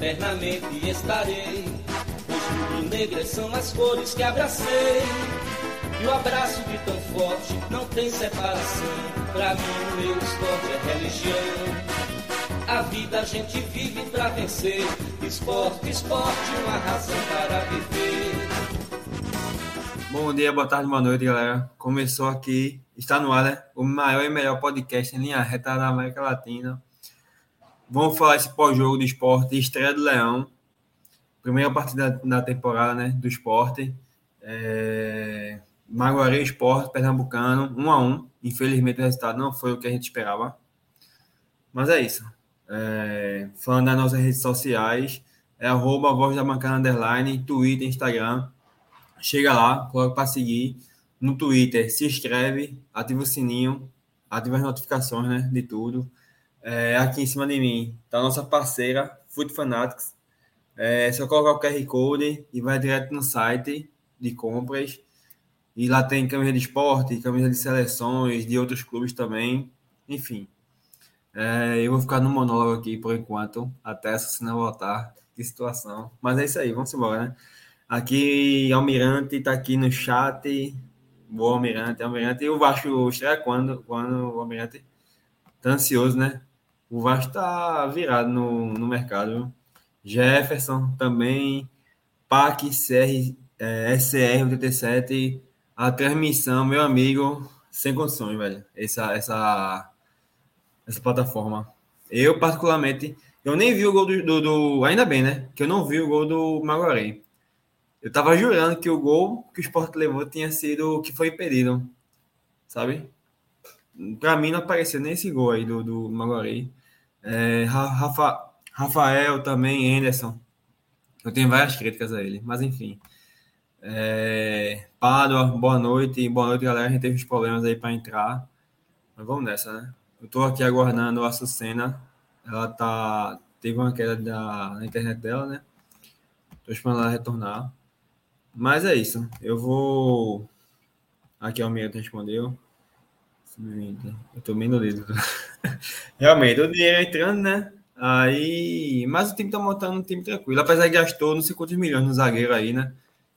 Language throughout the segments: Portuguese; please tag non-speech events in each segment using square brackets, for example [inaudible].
eternamente estarei. Pois rubro-negras são as cores que abracei. E o abraço de tão forte não tem separação. Pra mim, o meu esporte é religião. A vida a gente vive pra vencer. Esporte, esporte, uma razão para viver. Bom dia, boa tarde, boa noite, galera. Começou aqui, está no ar, né? O maior e melhor podcast em linha reta da América Latina. Vamos falar esse pós-jogo do esporte, estreia do Leão. Primeira partida da temporada, né? Do esporte. É... Maguari Esporte, Pernambucano, 1 um a 1 um. Infelizmente o resultado não foi o que a gente esperava. Mas é isso. É... Falando das nossas redes sociais, é arroba Voz da Bancada Underline, Twitter, Instagram. Chega lá, coloca para seguir. No Twitter, se inscreve, ativa o sininho, ativa as notificações né, de tudo. É, aqui em cima de mim está a nossa parceira, Food Fanatics. É só colocar o QR Code e vai direto no site de compras. E lá tem camisa de esporte, camisa de seleções, de outros clubes também. Enfim. É, eu vou ficar no monólogo aqui por enquanto, até essa cena voltar. Que situação. Mas é isso aí, vamos embora, né? Aqui, Almirante está aqui no chat. Boa, Almirante, Almirante. E o Vasco estreia quando? Quando Almirante tá ansioso, né? O Vasco tá virado no, no mercado. Jefferson também. PAC CR, é, SR87. A transmissão, meu amigo, sem condições, velho. Essa, essa, essa plataforma. Eu, particularmente, eu nem vi o gol do, do, do, Ainda bem, né? Que eu não vi o gol do Maguari. Eu tava jurando que o gol que o Sport levou tinha sido que foi impedido. Sabe? Pra mim não apareceu nem esse gol aí do, do Maguari. É, Rafa, Rafael também, Anderson. Eu tenho várias críticas a ele, mas enfim. É, Pádua, boa noite. Boa noite, galera. A gente teve uns problemas aí para entrar. Mas vamos nessa, né? Eu tô aqui aguardando a Sucena. Ela tá. Teve uma queda da, na internet dela, né? Tô esperando ela retornar. Mas é isso. Eu vou. Aqui é o Almeida respondeu. Eu tô no dedo. [laughs] Realmente, o dinheiro entrando, né? Aí. Mas o time tá montando um time tranquilo. Apesar de gastou não sei quantos milhões no zagueiro aí, né?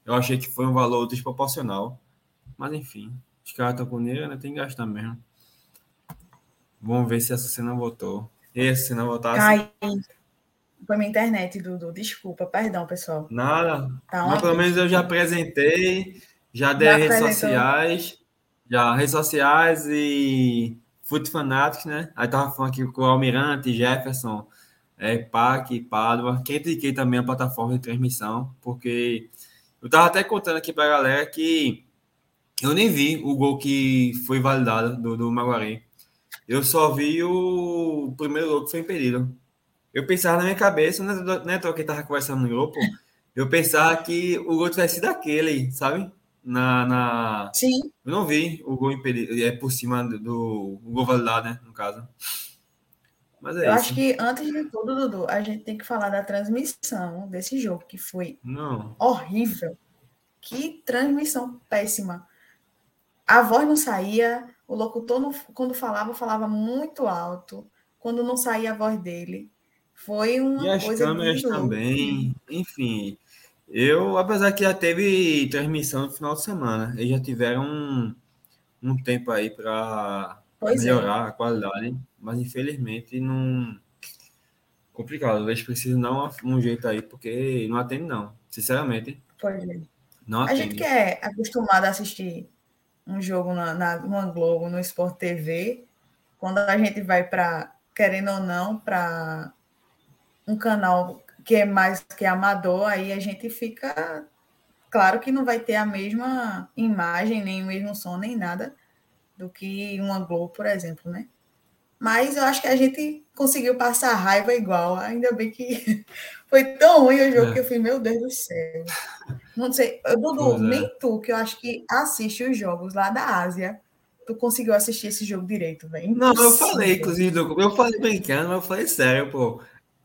Eu achei que foi um valor desproporcional. Mas enfim, os caras estão com dinheiro, né? Tem que gastar mesmo. Vamos ver se essa cena voltou. E se não voltasse. Cai. Foi minha internet, Dudu. Desculpa, perdão, pessoal. Nada. Tá mas pelo menos eu já apresentei, já dei já redes sociais. Já, redes sociais e Foot Fanatics, né? Aí tava falando aqui com o Almirante, Jefferson, é, PAC, Padua. Critiquei também a plataforma de transmissão, porque eu tava até contando aqui pra galera que eu nem vi o gol que foi validado do, do Maguari. Eu só vi o primeiro gol que foi impedido. Eu pensava na minha cabeça, né, né que tava conversando no grupo, eu pensava que o gol tivesse sido aquele, sabe? Na, na... Sim. Eu não vi o gol impedido, é por cima do, do gol validado, né, no caso. Mas é Eu isso. acho que antes de tudo, Dudu, a gente tem que falar da transmissão desse jogo, que foi não. horrível. Que transmissão péssima. A voz não saía, o locutor, não, quando falava, falava muito alto. Quando não saía a voz dele. Foi uma e as coisa câmeras também, enfim. Eu, apesar que já teve transmissão no final de semana, eles já tiveram um, um tempo aí para é. melhorar é. a qualidade, mas infelizmente não. Complicado, eles precisam dar um, um jeito aí, porque não atende, não. Sinceramente. Pois é. Não atende. A gente que é acostumado a assistir um jogo na, na, numa Globo, no Sport TV, quando a gente vai para, querendo ou não, para um canal que é mais que amador, aí a gente fica. Claro que não vai ter a mesma imagem, nem o mesmo som, nem nada do que uma Globo, por exemplo, né? Mas eu acho que a gente conseguiu passar raiva igual. Ainda bem que [laughs] foi tão ruim o jogo é. que eu fui, meu Deus do céu. Não sei, Dudu, é. nem tu, que eu acho que assiste os jogos lá da Ásia, tu conseguiu assistir esse jogo direito, velho. Não, eu falei, inclusive, eu falei brincando, mas eu falei sério, pô.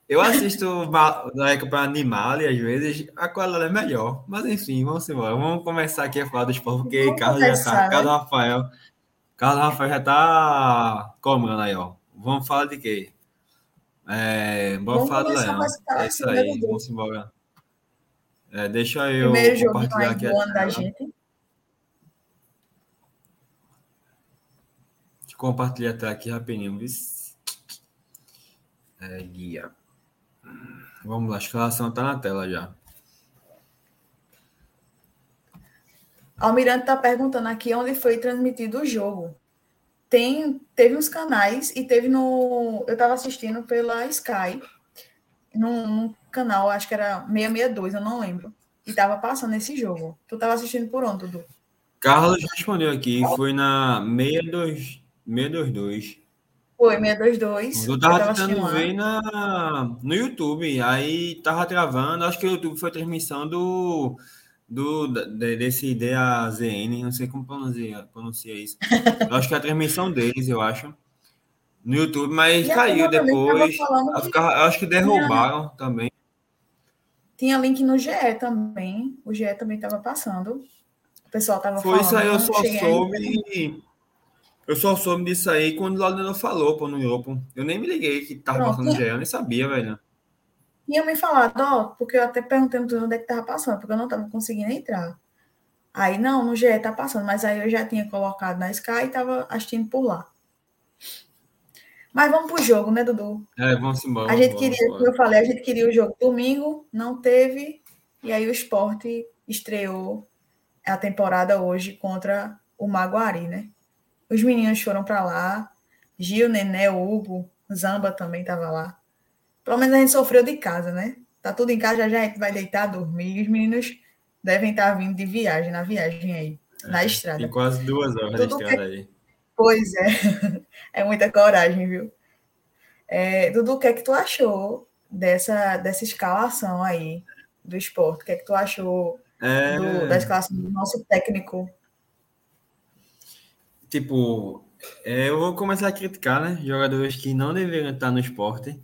Eu assisto na época para animal e às vezes a qualidade é melhor. Mas enfim, vamos embora. Vamos começar aqui a falar do esporte, porque vamos Carlos começar, já tá. Né? Carlos Rafael. Carlos Rafael já tá comando aí, ó. Vamos falar de quê? É, bora falar do Leão. É isso aí, vamos embora. É, deixa eu Primeiro compartilhar aqui. A da gente. Deixa eu compartilhar até aqui rapidinho. É, guia. Vamos lá, a escalação está na tela já. Almirante está perguntando aqui onde foi transmitido o jogo. Tem, teve uns canais e teve no. Eu estava assistindo pela Sky, num, num, canal, acho que era 662, eu não lembro. E estava passando esse jogo. Tu estava assistindo por onde, Dudu? Carlos respondeu aqui, foi na 62, 622. Foi, 622. Eu tava, eu tava tentando ver na, no YouTube, aí tava travando, acho que o YouTube foi a transmissão do do, desse DAZN, não sei como pronuncia, pronuncia isso. Eu acho que é a transmissão deles, eu acho. No YouTube, mas e caiu depois. Que... acho que derrubaram tinha, também. Tinha link no GE também. O GE também estava passando. O pessoal estava falando. Foi isso aí, eu só soube. Eu só soube disso aí quando o Laudano falou, pô, no grupo. Eu nem me liguei que tava Pronto, passando no GE, eu nem sabia, velho tinha me falado, ó, porque eu até perguntei no onde é que tava passando, porque eu não tava conseguindo entrar. Aí, não, no GE tá passando, mas aí eu já tinha colocado na Sky e tava assistindo por lá. Mas vamos pro jogo, né, Dudu? É, vamos embora. A gente queria, como eu falei, a gente queria o jogo domingo, não teve, e aí o esporte estreou a temporada hoje contra o Maguari, né? Os meninos foram para lá, Gil, Nené, Hugo, Zamba também tava lá. Pelo menos a gente sofreu de casa, né? Tá tudo em casa, já, já a gente vai deitar, dormir. E os meninos devem estar vindo de viagem, na viagem aí, é, na estrada. Tem quase duas horas tudo de estrada que... aí. Pois é. [laughs] é muita coragem, viu? É, Dudu, o que é que tu achou dessa, dessa escalação aí do esporte? O que é que tu achou é... do, da escalação do nosso técnico? Tipo, é, eu vou começar a criticar, né? Jogadores que não deveriam estar no esporte.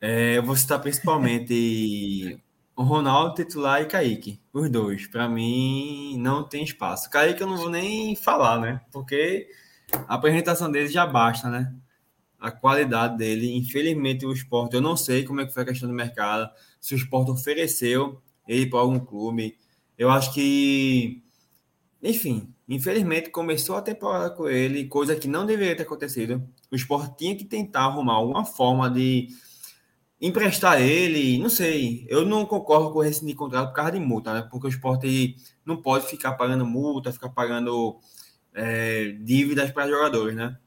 É, eu vou citar principalmente [laughs] o Ronaldo titular e Kaique, os dois. Para mim, não tem espaço. Kaique eu não vou nem falar, né? Porque a apresentação dele já basta, né? A qualidade dele, infelizmente, o esporte, eu não sei como é que foi a questão do mercado, se o esporte ofereceu ele para algum clube. Eu acho que, enfim, infelizmente começou a temporada com ele, coisa que não deveria ter acontecido. O esporte tinha que tentar arrumar alguma forma de emprestar ele, não sei. Eu não concordo com rescindir contrato por causa de multa, né? Porque o esporte não pode ficar pagando multa, ficar pagando é, dívidas para jogadores, né?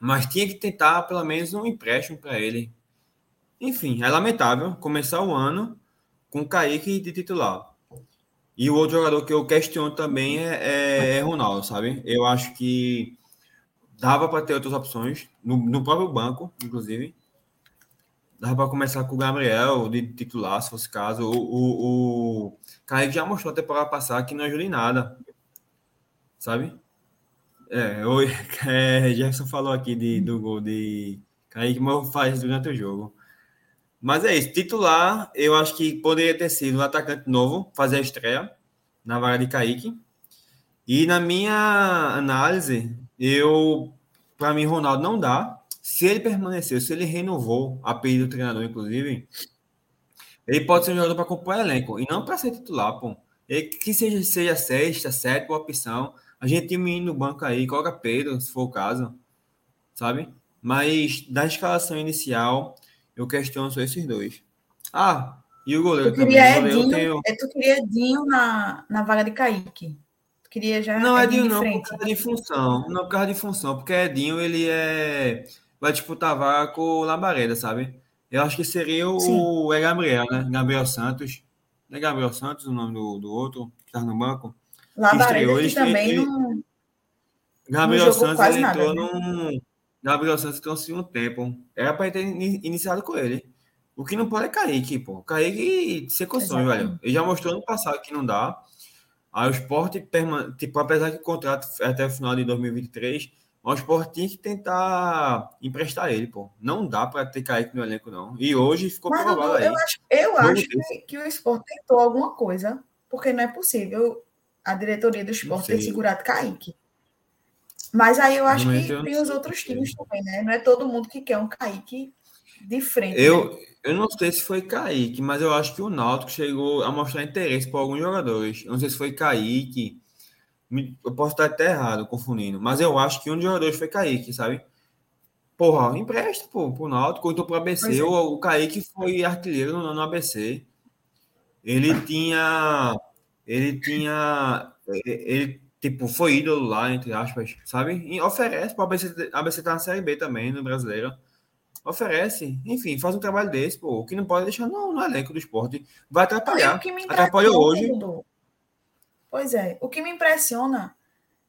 Mas tinha que tentar pelo menos um empréstimo para ele. Enfim, é lamentável começar o ano com o Kaique de titular. E o outro jogador que eu questiono também é, é, é Ronaldo, sabe? Eu acho que dava para ter outras opções, no, no próprio banco, inclusive Dá para começar com o Gabriel de titular, se fosse caso. O, o, o Kaique já mostrou até para passar que não ajuda em nada. Sabe? É, o [laughs] é, Jefferson falou aqui de, do gol de Kaique, mas faz durante o jogo. Mas é isso. Titular, eu acho que poderia ter sido um atacante novo, fazer a estreia na vaga de Kaique. E na minha análise, eu, para mim, Ronaldo não dá se ele permaneceu, se ele renovou a pedido do treinador, inclusive, ele pode ser um jogador para compor elenco e não para ser titular, pô. Ele, que seja, seja sexta, sétima opção. A gente tem um menino no banco aí, coloca Pedro, se for o caso, sabe? Mas da escalação inicial, eu questiono só esses dois. Ah, e o goleiro tu queria também. Edinho, tenho... é, tu queria Edinho na, na vaga de Kaique. Tu queria já. Não, Edinho, Edinho não, frente. por causa de função. Não por causa de função, porque Edinho, ele é vai disputar vaga com o Labareda, sabe? Eu acho que seria o é Gabriel, né? Gabriel Santos. Não é Gabriel Santos o nome do, do outro, que está no banco? Labareda que, também ele, não. Gabriel Santos ele entrou né? num. Gabriel Santos assim um tempo. Era para ter iniciado com ele. O que não pode é Kaique, pô. Kaique ser sonho, velho. Ele já mostrou no passado que não dá. Aí o esporte, tipo, apesar que o contrato é até o final de 2023 o Sport tinha que tentar emprestar ele, pô. Não dá para ter caído no elenco, não. E hoje ficou Mas, provado aí. Eu acho, eu acho que, que, o Sport tentou alguma coisa, porque não é possível a diretoria do Sport ter segurado Kaique. Mas aí eu acho que tem os outros times também, né? Não é todo mundo que quer um Kaique de frente. Eu, né? eu não sei se foi Kaique, mas eu acho que o Náutico chegou a mostrar interesse por alguns jogadores. Eu não sei se foi Kaique. Eu posso estar até errado, confundindo. Mas eu acho que um dos jogadores foi Kaique, sabe? Porra, empresta pô, pro Náutico, ou então pro ABC. É. O, o Kaique foi artilheiro no, no ABC. Ele tinha. Ele tinha. Ele, tipo, foi ídolo lá, entre aspas, sabe? E oferece para ABC, a ABC tá na Série B também, no brasileiro. Oferece, enfim, faz um trabalho desse, pô. O que não pode deixar no, no elenco do esporte. Vai atrapalhar. Atrapalhou hoje. Pois é, o que me impressiona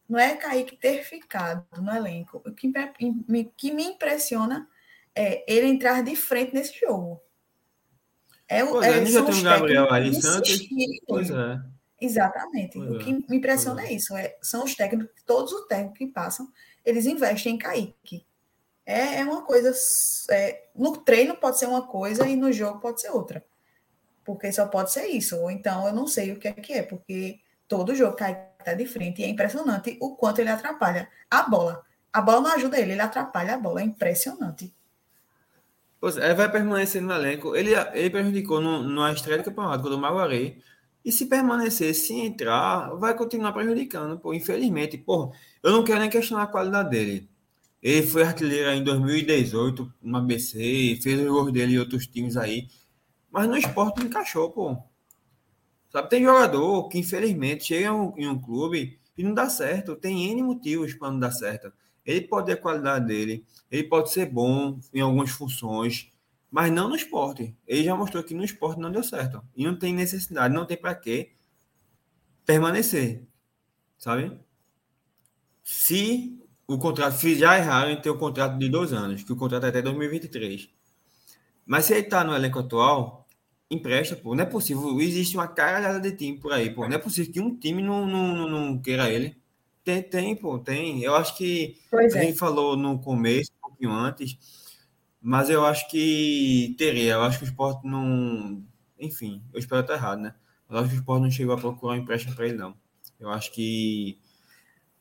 não é Kaique ter ficado no elenco. O que me, que me impressiona é ele entrar de frente nesse jogo. É, pois é, é já tem um Gabriel aí, Santos. Pois é. Exatamente. Pois o que é. me impressiona é. é isso. É, são os técnicos, todos os técnicos que passam, eles investem em Kaique. É, é uma coisa. É, no treino pode ser uma coisa e no jogo pode ser outra. Porque só pode ser isso. Ou então eu não sei o que é que é, porque todo jogo Kaique está de frente e é impressionante o quanto ele atrapalha a bola. A bola não ajuda ele, ele atrapalha a bola. É impressionante. Pois é, vai permanecer no elenco. Ele, ele prejudicou no, na estreia do campeonato contra o Maguari. E se permanecer, se entrar, vai continuar prejudicando, pô. Infelizmente, pô, eu não quero nem questionar a qualidade dele. Ele foi artilheiro em 2018 no ABC, fez os gols dele em outros times aí. Mas no esporte não encaixou, pô. Sabe, tem jogador que infelizmente chega em um clube e não dá certo. Tem N motivos para não dar certo. Ele pode ter a qualidade dele, ele pode ser bom em algumas funções, mas não no esporte. Ele já mostrou que no esporte não deu certo. E não tem necessidade, não tem para quê permanecer. Sabe? Se o contrato, se já erraram em ter um contrato de dois anos, que o contrato é até 2023. Mas se ele está no elenco atual, empresta, pô. Não é possível. Existe uma caralhada de time por aí, pô. Não é possível que um time não, não, não queira ele. Tem, tem, pô, tem. Eu acho que pois a é. gente falou no começo, um pouquinho antes, mas eu acho que teria. Eu acho que o esporte não. Enfim, eu espero estar errado, né? Eu acho que o esporte não chegou a procurar um empréstimo para ele, não. Eu acho que,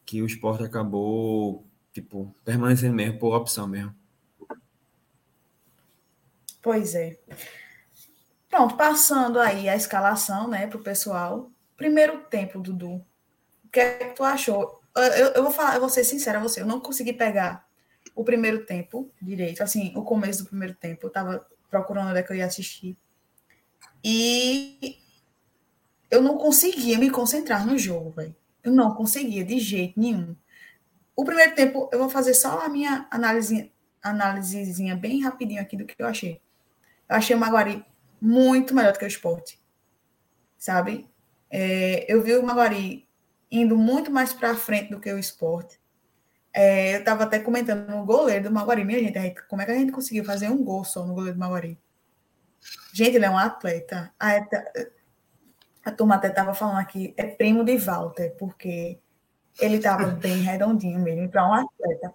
que o esporte acabou, tipo, permanecendo mesmo por opção mesmo. Pois é. Pronto, passando aí a escalação, né, para o pessoal. Primeiro tempo, Dudu que é que tu achou? Eu, eu vou falar, eu vou ser sincera a você, eu não consegui pegar o primeiro tempo direito, assim, o começo do primeiro tempo. Eu tava procurando onde é que eu ia assistir. E eu não conseguia me concentrar no jogo, velho. Eu não conseguia de jeito nenhum. O primeiro tempo, eu vou fazer só a minha análise, análisezinha bem rapidinho aqui do que eu achei. Eu achei o Maguari muito melhor do que o esporte. Sabe? É, eu vi o Maguari indo muito mais para frente do que o esporte. É, eu estava até comentando no goleiro do Maguari. Minha gente, como é que a gente conseguiu fazer um gol só no goleiro do Maguari? Gente, ele é um atleta. A, a turma até estava falando aqui, é primo de Walter, porque ele estava [laughs] bem redondinho mesmo para um atleta.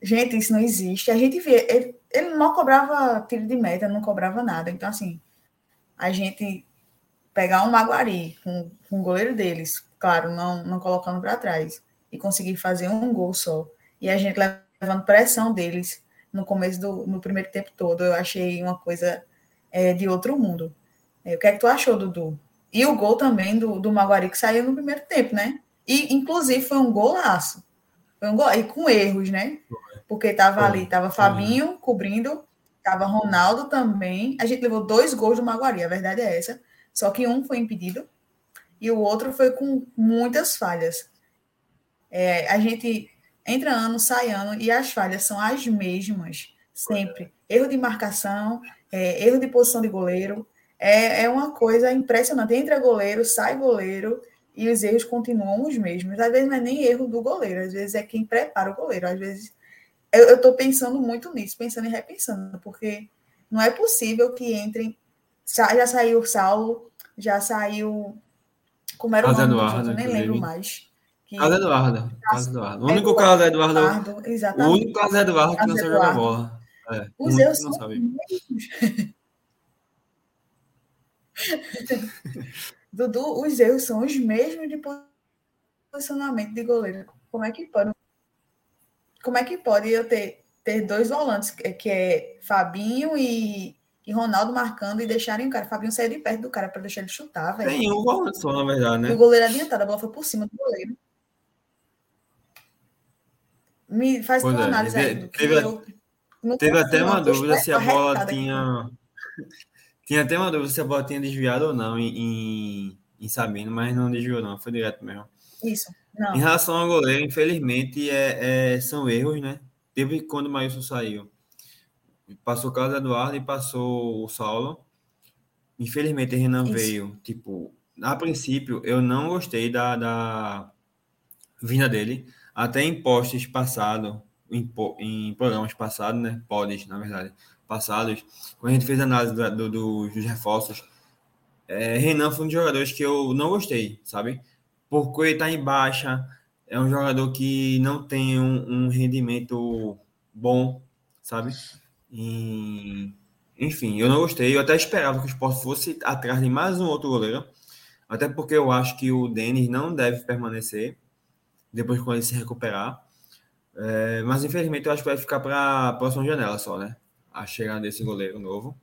Gente, isso não existe. A gente vê, ele, ele não cobrava tiro de meta, não cobrava nada. Então, assim, a gente pegar um Maguari com, com o goleiro deles, claro, não, não colocando para trás, e conseguir fazer um gol só. E a gente levando pressão deles no começo do no primeiro tempo todo, eu achei uma coisa é, de outro mundo. É, o que é que tu achou, Dudu? E o gol também do, do Maguari que saiu no primeiro tempo, né? E, inclusive, foi um golaço. Foi um gol, e com erros, né? Porque tava ali, tava Fabinho cobrindo, tava Ronaldo também. A gente levou dois gols do Maguari, a verdade é essa. Só que um foi impedido e o outro foi com muitas falhas. É, a gente entra ano, sai ano, e as falhas são as mesmas, sempre. Erro de marcação, é, erro de posição de goleiro. É, é uma coisa impressionante. Entra goleiro, sai goleiro, e os erros continuam os mesmos. Às vezes não é nem erro do goleiro, às vezes é quem prepara o goleiro. Às vezes eu estou pensando muito nisso, pensando e repensando, porque não é possível que entrem. Já saiu o Saulo, já saiu como era o nome Eduardo, eu nem lembro mais. Que... Casa Eduardo. Casa Eduardo. O único Eduardo, Casa Eduardo. Eduardo exatamente. O único Casa Eduardo que não sabe jogar bola. É, Os erros não sabe. [laughs] Dudu, os erros são os mesmos de posicionamento de goleiro. Como é que pode? Como é que pode eu ter ter dois volantes, que é Fabinho e, e Ronaldo marcando e deixarem o cara. Fabinho sair de perto do cara para deixar ele chutar, velho. Tem um volante só, na verdade, né? O goleiro adiantado, a bola foi por cima do goleiro. Me faz uma é, análise aí teve, eu, teve até uma dúvida se a bola tinha. Tinha até uma dúvida se a bola tinha desviado ou não em, em, em Sabino, mas não desviou, não, foi direto mesmo. Isso. Não. Em relação ao goleiro, infelizmente, é, é, são erros, né? Teve quando o Maílson saiu. Passou o Carlos Eduardo e passou o Saulo. Infelizmente, o Renan Isso. veio. Tipo, a princípio, eu não gostei da, da vinda dele. Até em postes passados, em, em programas passados, né? Podes, na verdade, passados. Quando a gente fez a análise do, do, dos reforços, é, Renan foi um dos jogadores que eu não gostei, sabe? Porque ele está em baixa, é um jogador que não tem um, um rendimento bom, sabe? E, enfim, eu não gostei. Eu até esperava que o Sport fosse atrás de mais um outro goleiro, até porque eu acho que o Denis não deve permanecer depois quando ele se recuperar. É, mas infelizmente eu acho que vai ficar para a próxima janela só, né? A chegada desse goleiro novo.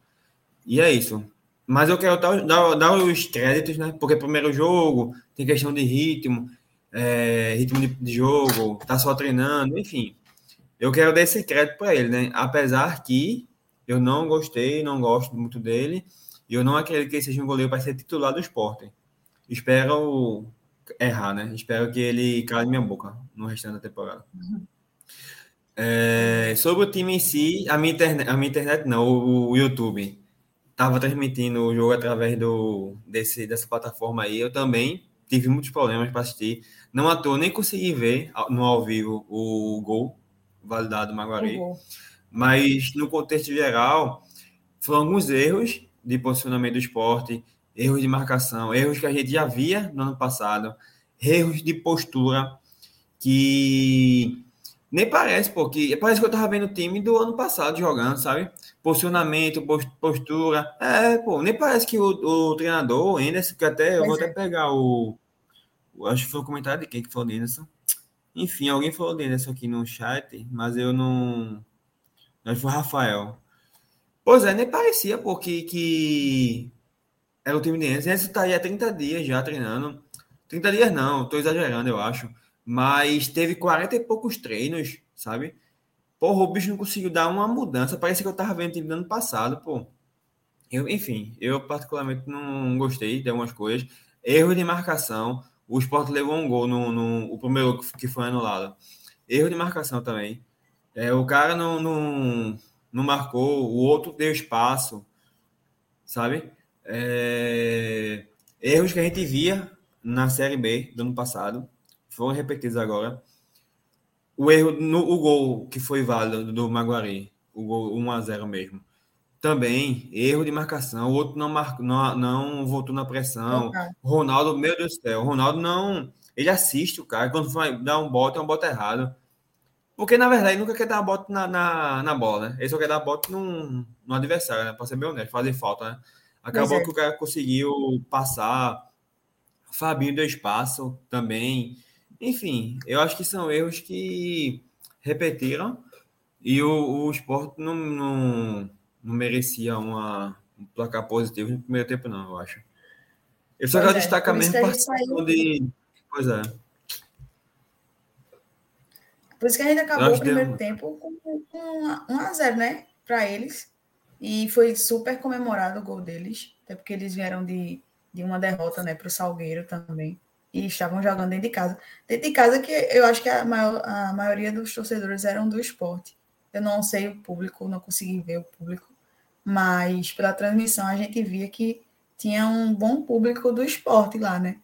E é isso. Mas eu quero dar, dar, os créditos, né? Porque primeiro jogo tem questão de ritmo, é, ritmo de, de, jogo, tá só treinando, enfim. Eu quero dar esse crédito para ele, né? Apesar que eu não gostei, não gosto muito dele, e eu não acredito que ele seja um goleiro para ser titular do esporte. Espero errar, né? Espero que ele cale minha boca no restante da temporada. É, sobre o time em si, a minha internet, a minha internet não, o, o YouTube estava transmitindo o jogo através do, desse, dessa plataforma aí, eu também tive muitos problemas para assistir. Não à toa, nem consegui ver no ao vivo o gol validado do Maguari. Uhum. Mas, no contexto geral, foram alguns erros de posicionamento do esporte, erros de marcação, erros que a gente já via no ano passado, erros de postura que nem parece, porque parece que eu tava vendo o time do ano passado jogando, sabe? Posicionamento, postura. É, pô, nem parece que o, o treinador, o Anderson, que até eu vou até é. pegar o, Acho que foi o comentário de quem que falou do Anderson. Enfim, alguém falou do Anderson aqui no chat, mas eu não. Acho que foi o Rafael. Pois é, nem parecia, porque que era o time de Anderson. Anderson tá aí há 30 dias já treinando. 30 dias não, tô exagerando, eu acho mas teve 40 e poucos treinos, sabe? Porra, o bicho não conseguiu dar uma mudança. Parece que eu tava vendo o time do ano passado, pô. Eu, enfim, eu particularmente não gostei de algumas coisas. Erro de marcação. O Sport levou um gol no, no o primeiro que foi anulado. Erro de marcação também. É, o cara não, não, não marcou, o outro deu espaço, sabe? É, erros que a gente via na Série B do ano passado foram repetidos agora. O erro no o gol que foi válido do Maguari, o gol 1 a 0 mesmo. Também erro de marcação, o outro não marcou, não, não voltou na pressão. O Ronaldo, meu Deus do céu, Ronaldo não, ele assiste o cara, quando vai dar um bote, é um bote errado. Porque, na verdade, ele nunca quer dar bote na, na, na, bola, né? Ele só quer dar bote num, no adversário, né? Pra ser bem honesto, fazer falta, né? Acabou é. que o cara conseguiu passar. Fabinho deu espaço também. Enfim, eu acho que são erros que repetiram e o, o esporte não, não, não merecia uma, um placar positivo no primeiro tempo, não, eu acho. Eu só quero é, destacar mesmo participação de. Pois é. Por isso que a gente acabou o primeiro deu... tempo com, com 1 a 0 né? Para eles. E foi super comemorado o gol deles, até porque eles vieram de, de uma derrota né, para o Salgueiro também e estavam jogando dentro de casa. Dentro de casa que eu acho que a, maior, a maioria dos torcedores eram do esporte. Eu não sei o público, não consegui ver o público, mas pela transmissão a gente via que tinha um bom público do esporte lá, né?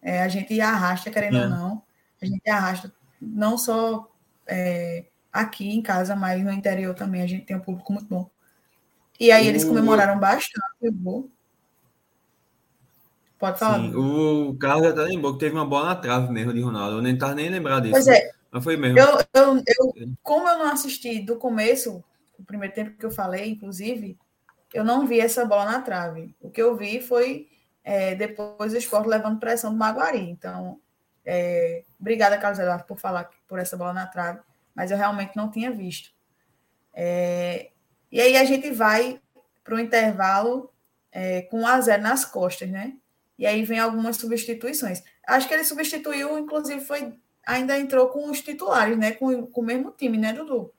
É, a gente arrasta, querendo é. ou não, a gente arrasta não só é, aqui em casa, mas no interior também a gente tem um público muito bom. E aí eles comemoraram bastante o gol. Pode falar. Sim, o Carlos já tá lembrou que teve uma bola na trave mesmo de Ronaldo. Eu nem tava nem lembrado disso. Pois é. Mas foi mesmo. Eu, eu, eu, como eu não assisti do começo, o primeiro tempo que eu falei, inclusive, eu não vi essa bola na trave. O que eu vi foi é, depois o esporte levando pressão do Maguari. Então, é, obrigada, Carlos Eduardo, por falar por essa bola na trave, mas eu realmente não tinha visto. É, e aí a gente vai para o intervalo é, com 1 a 0 nas costas, né? E aí vem algumas substituições. Acho que ele substituiu, inclusive, foi ainda entrou com os titulares, né? Com, com o mesmo time, né, Dudu?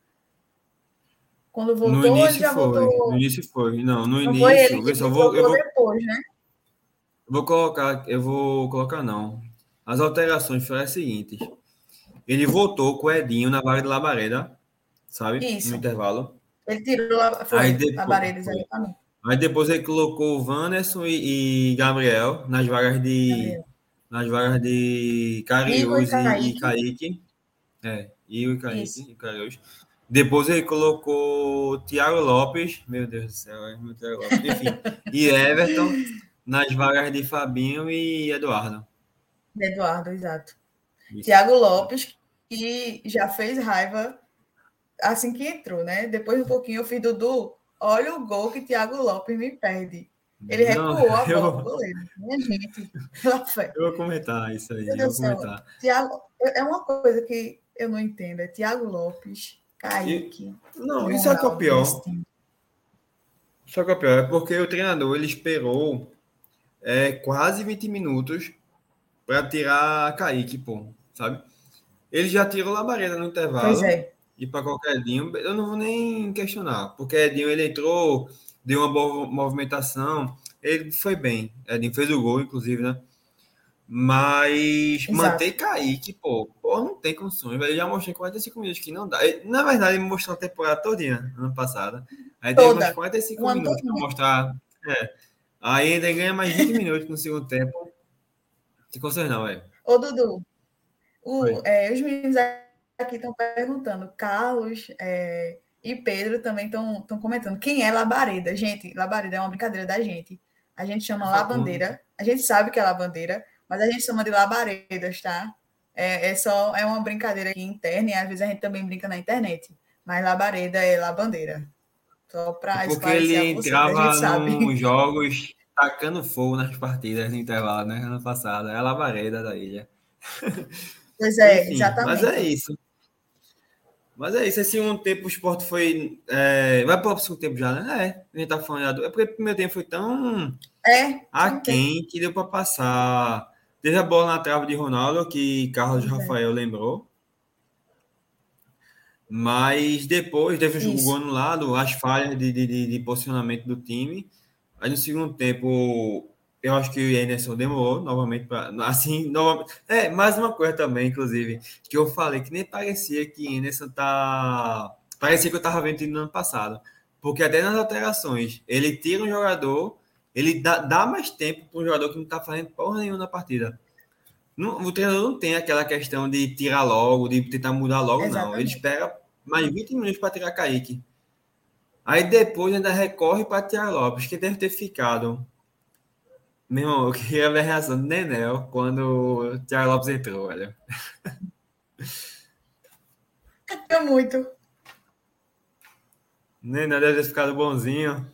Quando voltou, no início já foi. voltou. No início foi. Não, no não início. Ele eu, vou, eu vou, depois, né? Vou colocar, eu vou colocar não. As alterações foram as seguintes. Ele voltou com o Edinho na vaga de Labareda, sabe? Isso. No intervalo. Ele tirou a, foi, aí depois, exatamente. Aí depois ele colocou o Vanderson e, e Gabriel nas vagas de. Gabriel. Nas vagas de Cariús e, e Kaique. É, e o Kaique, e Cariús. Depois ele colocou Thiago Lopes, meu Deus do céu, é muito Thiago Lopes, enfim, [laughs] e Everton nas vagas de Fabinho e Eduardo. Eduardo, exato. Isso. Thiago Lopes, que já fez raiva assim que entrou, né? Depois um pouquinho eu fiz Dudu, olha o gol que Thiago Lopes me perde. Ele recuou a [laughs] bola, eu... goleiro. Minha gente, pela fé. Eu vou comentar isso aí, eu vou comentar. Thiago, é uma coisa que eu não entendo, é Thiago Lopes Kaique. Não, isso é que é o pior. Isso é que é o pior. É porque o treinador ele esperou é, quase 20 minutos para tirar Kaique, pô, sabe? Ele já tirou Labareda no intervalo. Pois é. E para qualquer Edinho, eu não vou nem questionar, porque Edinho ele entrou, deu uma boa movimentação, ele foi bem. Edinho fez o gol, inclusive, né? Mas Exato. manter Kaique, pô, pô, não tem condições. Ele já mostrou em 45 minutos que não dá. Na verdade, ele mostrou a temporada todinha, ano passado. Aí tem uns 45 Uma minutos para mostrar. É. Aí ainda ganha mais 20 minutos no segundo tempo. Se condições não, velho. Ô, Dudu, o, é, os meninos aqui estão perguntando, Carlos é, e Pedro também estão comentando. Quem é Labareda? Gente, Labareda é uma brincadeira da gente. A gente chama Labandeira. A gente sabe que é Labandeira mas a gente chama de labaredas, tá? É, é só é uma brincadeira aqui interna e às vezes a gente também brinca na internet. Mas labareda é labandeira. Só para Porque ele entrava nos [laughs] jogos tacando fogo nas partidas no intervalo, né? Ano passado. É a labareda da ilha. Pois é, [laughs] Enfim, exatamente. Mas é isso. Mas é isso. Esse segundo tempo o esporte foi. É... Vai para o segundo tempo já, né? É. A gente tá falando. É porque o primeiro tempo foi tão. É. Aquém que deu para passar Teve a bola na trave de Ronaldo, que Carlos é. Rafael lembrou. Mas depois teve o gol anulado, as falhas de, de, de, posicionamento do time. Aí no segundo tempo, eu acho que o Anderson demorou novamente para. Assim, novamente. É, mais uma coisa também, inclusive, que eu falei que nem parecia que o Anderson tá. Parecia que eu tava vendo no ano passado. Porque até nas alterações, ele tira um jogador ele dá, dá mais tempo para um jogador que não está fazendo porra nenhuma na partida. Não, o treinador não tem aquela questão de tirar logo, de tentar mudar logo, Exatamente. não. Ele espera mais 20 minutos para tirar Kaique. Aí depois ainda recorre para Tiago Lopes, que deve ter ficado. Meu irmão, eu queria ver a reação do Nenel quando o Tiago Lopes entrou, olha. É muito. Nenel deve ter ficado bonzinho.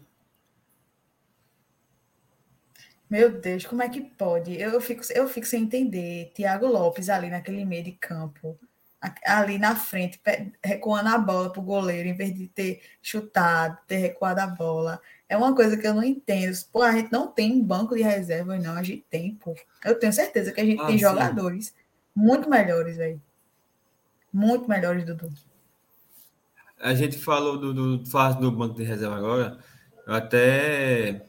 Meu Deus, como é que pode? Eu fico, eu fico sem entender. Thiago Lopes ali naquele meio de campo, ali na frente, recuando a bola para o goleiro, em vez de ter chutado, ter recuado a bola. É uma coisa que eu não entendo. Pô, a gente não tem banco de reserva, não. A gente tem, pô. Eu tenho certeza que a gente ah, tem sim. jogadores muito melhores aí. Muito melhores, Dudu. A gente falou do, do, do, banco de reserva agora. Até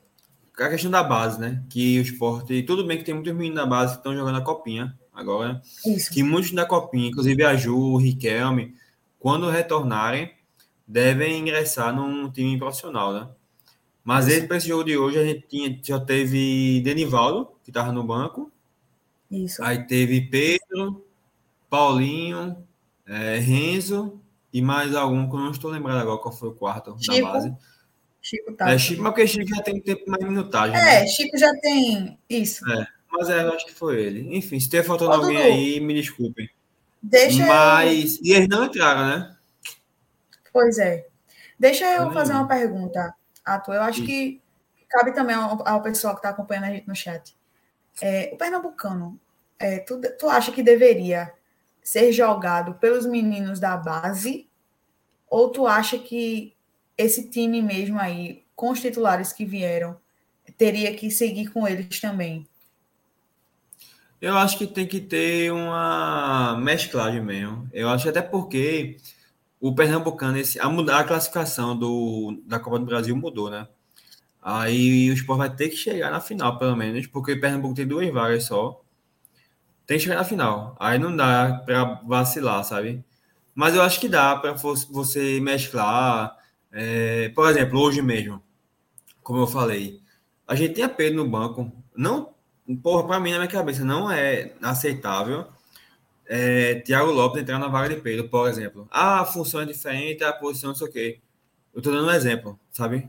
a questão da base, né? Que o esporte. Tudo bem que tem muitos meninos da base que estão jogando a copinha agora. Isso. Que muitos da copinha, inclusive a Ju, o Riquelme, quando retornarem, devem ingressar num time profissional, né? Mas esse, para esse jogo de hoje, a gente tinha, já teve Denivaldo, que estava no banco. Isso. Aí teve Pedro, Paulinho, é, Renzo e mais algum que eu não estou lembrando agora qual foi o quarto Chico. da base. Chico tá. É, Chico, mas porque Chico já tem tempo mais minutagem. É, né? Chico já tem isso. É, mas é, eu acho que foi ele. Enfim, se tiver faltando alguém Dudu, aí, me desculpem. Deixa mas. Eu... E eles não entraram, né? Pois é. Deixa eu fazer uma pergunta, Ato. Eu acho que cabe também ao, ao pessoal que está acompanhando a gente no chat. É, o Pernambucano, é, tu, tu acha que deveria ser jogado pelos meninos da base Ou tu acha que esse time mesmo aí, com os titulares que vieram, teria que seguir com eles também? Eu acho que tem que ter uma mesclagem mesmo. Eu acho até porque o Pernambucano, esse, a, mudar a classificação do, da Copa do Brasil mudou, né? Aí o Sport vai ter que chegar na final, pelo menos, porque o Pernambuco tem duas vagas só. Tem que chegar na final. Aí não dá para vacilar, sabe? Mas eu acho que dá para você mesclar. É, por exemplo, hoje mesmo, como eu falei, a gente tem a Pedro no banco. Não, porra, para mim, na minha cabeça, não é aceitável é, Thiago Lopes entrar na vaga de Pedro, por exemplo. Ah, a função é diferente, a posição não sei o quê. Eu estou dando um exemplo, sabe?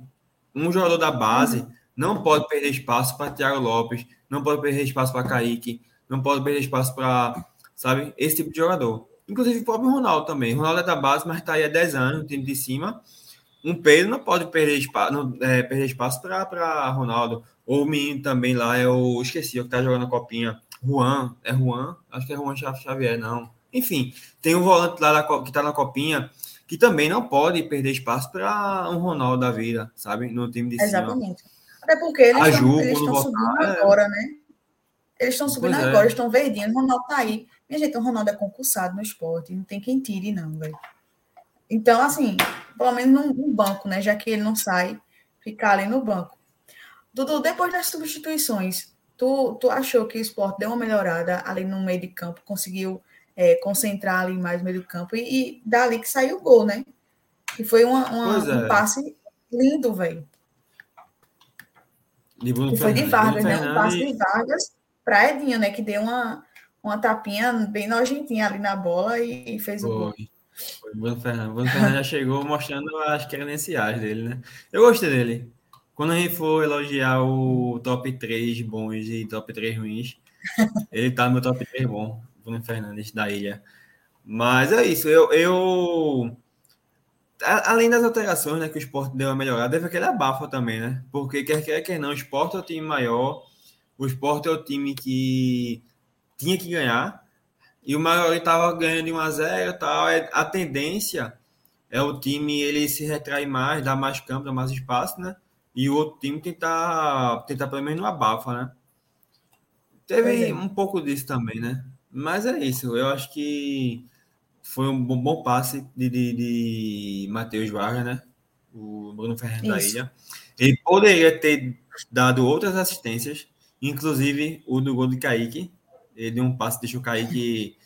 Um jogador da base uhum. não pode perder espaço para Thiago Lopes, não pode perder espaço para Kaique, não pode perder espaço para, sabe, esse tipo de jogador. Inclusive o próprio Ronaldo também. Ronaldo é da base, mas está aí há 10 anos no time de cima. Um Pedro não pode perder espaço, não, é, perder espaço para Ronaldo. Ou o menino também lá, o esqueci, o que está jogando a copinha. Juan, é Juan? Acho que é Juan Xavier, não. Enfim, tem um volante lá que está na copinha que também não pode perder espaço para um Ronaldo da vida, sabe? No time de cima. Exatamente. Até porque eles estão subindo é... agora, né? Eles estão subindo pois é. agora, é. estão verdinhos. O Ronaldo tá aí. Minha gente, o Ronaldo é concursado no esporte, não tem quem tire, não, velho. Então, assim, pelo menos num, banco, né? Já que ele não sai, ficar ali no banco. Dudu, depois das substituições, tu, tu achou que o esporte deu uma melhorada ali no meio de campo, conseguiu é, concentrar ali mais no meio do campo e, e dali que saiu o gol, né? E foi uma, uma um é. passe lindo, velho. Que foi de Vargas, né? Um passe de Vargas para Edinho, né? Que deu uma, uma tapinha bem nojentinha ali na bola e, e fez foi. o gol. Foi o Bruno Fernandes. O Bruno Fernandes já chegou mostrando as credenciais dele, né? Eu gostei dele. Quando a gente for elogiar o top 3 bons e top 3 ruins, [laughs] ele tá no meu top 3 bom. Bruno Fernandes da Ilha. Mas é isso, eu, eu além das alterações né, que o esporte deu a melhorar, teve aquele abafa também, né? Porque quer quer, quer não, o esporte é o time maior, o esporte é o time que tinha que ganhar, e o maior estava ganhando de 1 a 0 tal. É, a tendência é o time ele se retrair mais, dar mais campo, dar mais espaço, né? E o outro time tentar, tentar pelo menos no abafa, né? Teve é. um pouco disso também, né? Mas é isso, eu acho que foi um bom, bom passe de, de, de Matheus Vargas, né? O Bruno Fernandes da Ilha. Ele poderia ter dado outras assistências, inclusive o do gol de Kaique. Ele deu um passe, deixou o Kaique.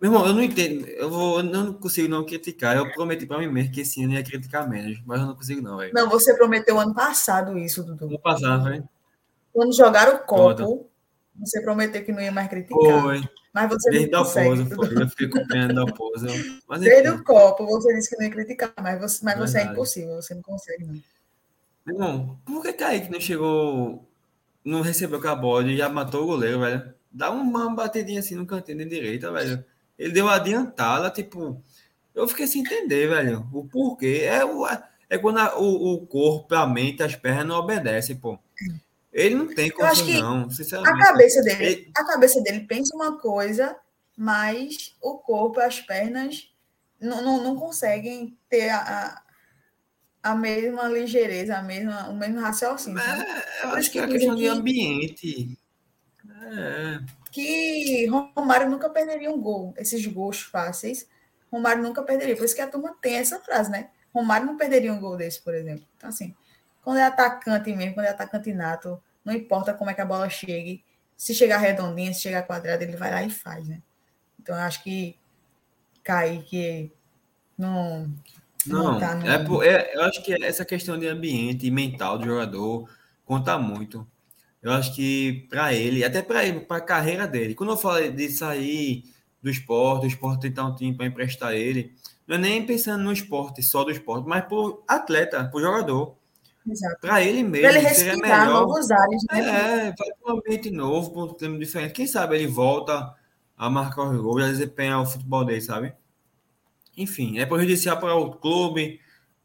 Meu irmão, eu não entendo, eu, vou, eu não consigo não criticar. Eu prometi para mim mesmo que esse ano ia criticar menos, mas eu não consigo, não, velho. Não, você prometeu ano passado isso, Dudu. Ano passado, velho. Quando jogaram o copo, você prometeu que não ia mais criticar. Foi. Mas você Desde não consegue. Foi. Eu fiquei acompanhando a pose. Mas, Desde o copo, você disse que não ia criticar, mas você, mas você é impossível, você não consegue, não. Irmão, por que Kaique não chegou, não recebeu com a bola e já matou o goleiro, velho? Dá uma batidinha assim no cantinho de direita, velho. Ele deu adiantada, tipo. Eu fiquei sem entender, velho. O porquê. É, o, é quando a, o, o corpo, a mente, as pernas não obedecem, pô. Ele não tem confusão, sinceramente. A cabeça dele, ele... a cabeça dele pensa uma coisa, mas o corpo, as pernas não, não, não conseguem ter a, a mesma ligeireza, a mesma, o mesmo raciocínio. É, eu acho que é questão de ambiente. É. Que Romário nunca perderia um gol, esses gols fáceis. Romário nunca perderia. Por isso que a turma tem essa frase, né? Romário não perderia um gol desse, por exemplo. Então, assim, quando é atacante mesmo, quando é atacante nato, não importa como é que a bola chegue, se chegar redondinha, se chegar quadrada, ele vai lá e faz, né? Então, eu acho que Kaique não. Não, não tá no... é, é, eu acho que essa questão de ambiente mental do jogador conta muito. Eu acho que para ele, até para ele, para a carreira dele, quando eu falo de sair do esporte, o esporte tentar um time para emprestar ele, não é nem pensando no esporte, só do esporte, mas por atleta, por jogador. Para ele mesmo. Ele respirar melhor, novos ares, né? É, vai para um ambiente novo, para um clima diferente. Quem sabe ele volta a marcar o gol e a desempenhar o futebol dele, sabe? Enfim, é prejudicial para o clube,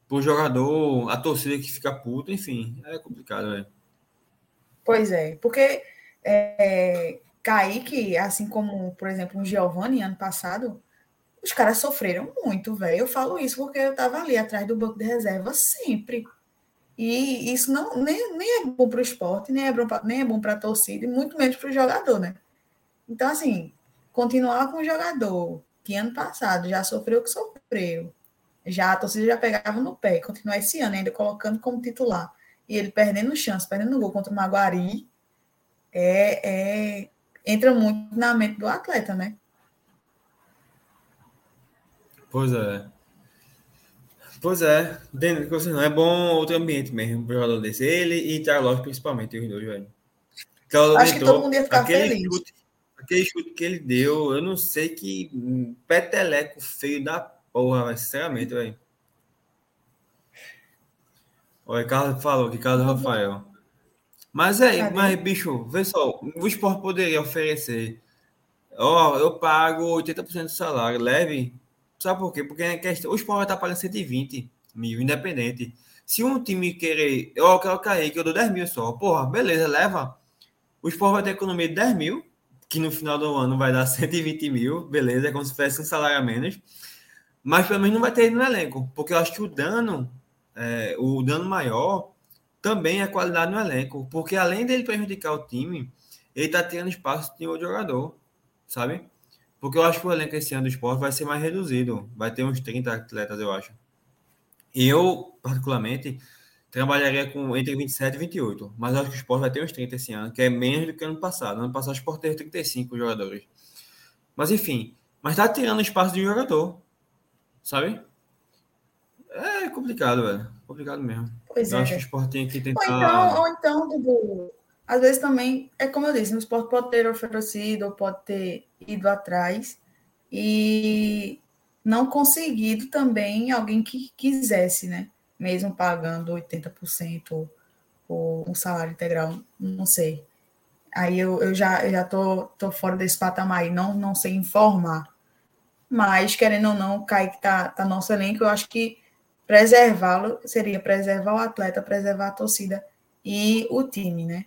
para o jogador, a torcida que fica puta, enfim, é complicado, velho. Pois é, porque é, Kaique, assim como, por exemplo, o Giovanni, ano passado, Os caras sofreram muito, velho. Eu falo isso porque eu tava ali atrás do banco de reserva sempre. E isso não nem, nem é bom para o esporte, nem é bom pra, nem é bom para a torcida, e muito menos para o jogador, né? Então, assim, continuar com o jogador que ano passado já sofreu o que sofreu, já a torcida já pegava no pé, continuar esse ano ainda colocando como titular, e ele perdendo chance, perdendo gol contra o Maguari, é, é, entra muito na mente do atleta, né? Pois é. Pois é, dentro que você não é bom outro ambiente mesmo para jogador desse. Ele e Thiago principalmente, os dois, velho. Acho que todo mundo ia ficar aquele feliz. Chute, aquele chute que ele deu, eu não sei que peteleco feio da porra, mas sinceramente, velho. O Ricardo falou, Ricardo Rafael. Mas é, mas bicho, vê só, o esporte poderia oferecer. Ó, oh, eu pago 80% do salário, leve Sabe por quê? Porque questão, o Sport vai estar pagando 120 mil, independente. Se um time querer, eu quero cair, que eu dou 10 mil só, porra, beleza, leva. O Sport vai ter economia de 10 mil, que no final do ano vai dar 120 mil, beleza, é como se fosse um salário a menos. Mas pelo menos não vai ter ele no elenco, porque eu acho que o dano, é, o dano maior também é a qualidade no elenco, porque além dele prejudicar o time, ele está tendo espaço de outro jogador, sabe? Porque eu acho que o elenco esse ano do esporte vai ser mais reduzido. Vai ter uns 30 atletas, eu acho. Eu, particularmente, trabalharia com entre 27 e 28. Mas acho que o esporte vai ter uns 30 esse ano, que é menos do que ano passado. Ano passado o esporte teve 35 jogadores. Mas enfim, mas tá tirando espaço de jogador. Sabe? É complicado, velho. Complicado mesmo. Pois eu é. acho que o esporte tem que tentar. Ou então, ou então Dudu, às vezes também, é como eu disse, o esporte pode ter oferecido ou pode ter ido atrás e não conseguido também alguém que quisesse, né? Mesmo pagando 80% ou um salário integral, não sei. Aí eu, eu já, eu já tô, tô fora desse patamar aí, não, não sei informar. Mas, querendo ou não, o Kaique tá, tá nosso elenco, eu acho que preservá-lo seria preservar o atleta, preservar a torcida e o time, né?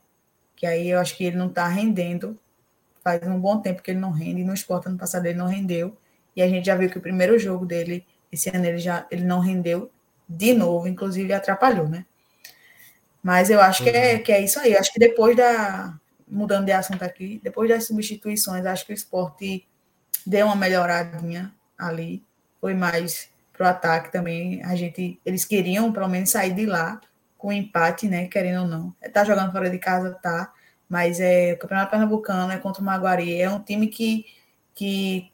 que aí eu acho que ele não está rendendo. Faz um bom tempo que ele não rende. No esporte, ano passado, ele não rendeu. E a gente já viu que o primeiro jogo dele, esse ano, ele já ele não rendeu de novo, inclusive atrapalhou, né? Mas eu acho que, é, uhum. que é isso aí. Eu acho que depois da. Mudando de assunto aqui, depois das substituições, acho que o esporte deu uma melhoradinha ali. Foi mais pro ataque também. A gente, eles queriam pelo menos sair de lá com empate, né? Querendo ou não. Tá jogando fora de casa, tá. Mas é o Campeonato Pernambucano é contra o Maguari. É um time que, que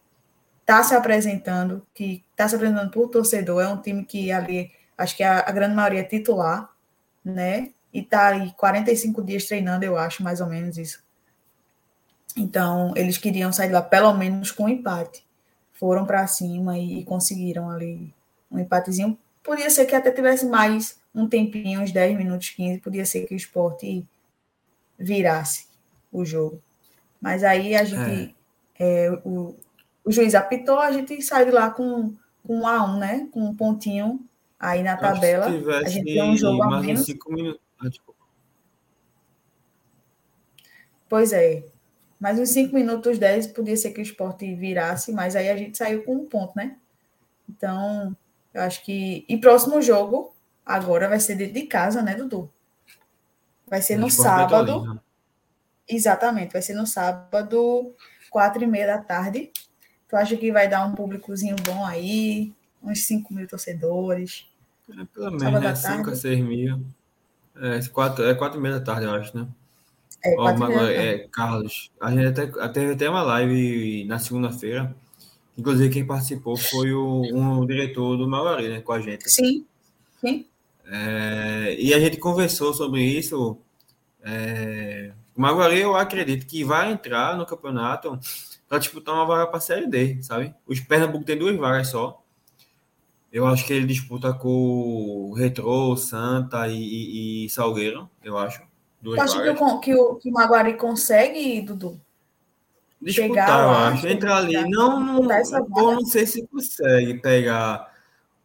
tá se apresentando, que tá se apresentando por torcedor. É um time que ali, acho que a, a grande maioria é titular, né? E tá aí 45 dias treinando, eu acho, mais ou menos isso. Então, eles queriam sair lá pelo menos com empate. Foram para cima e conseguiram ali um empatezinho. Podia ser que até tivesse mais um tempinho, uns 10 minutos, 15, podia ser que o esporte virasse o jogo. Mas aí a gente. É. É, o, o juiz apitou, a gente sai de lá com, com um a um, né? Com um pontinho aí na tabela. a gente tem um jogo a menos. Cinco minutos. Ah, pois é. Mais uns 5 minutos, 10, podia ser que o esporte virasse, mas aí a gente saiu com um ponto, né? Então, eu acho que. E próximo jogo, Agora vai ser dentro de casa, né, Dudu? Vai ser no sábado. Exatamente, vai ser no sábado, quatro e meia da tarde. Tu acha que vai dar um públicozinho bom aí? Uns 5 mil torcedores? É, pelo menos, né? 5 a 6 mil. É quatro, é quatro e meia da tarde, eu acho, né? É, agora, é, Carlos, a gente até, teve até uma live na segunda-feira. Inclusive, quem participou foi o, um diretor do Maguari, né? Com a gente. Sim, sim. É, e a gente conversou sobre isso. É, o Maguari, eu acredito que vai entrar no campeonato para disputar uma vaga para a Série D, sabe? Os Pernambuco tem duas vagas só. Eu acho que ele disputa com o Retro, Santa e, e, e Salgueiro, eu acho. Duas acho que o, que, o, que o Maguari consegue, Dudu? Disputar, Chegar eu acho. Entrar ali. Não, não, não sei se consegue pegar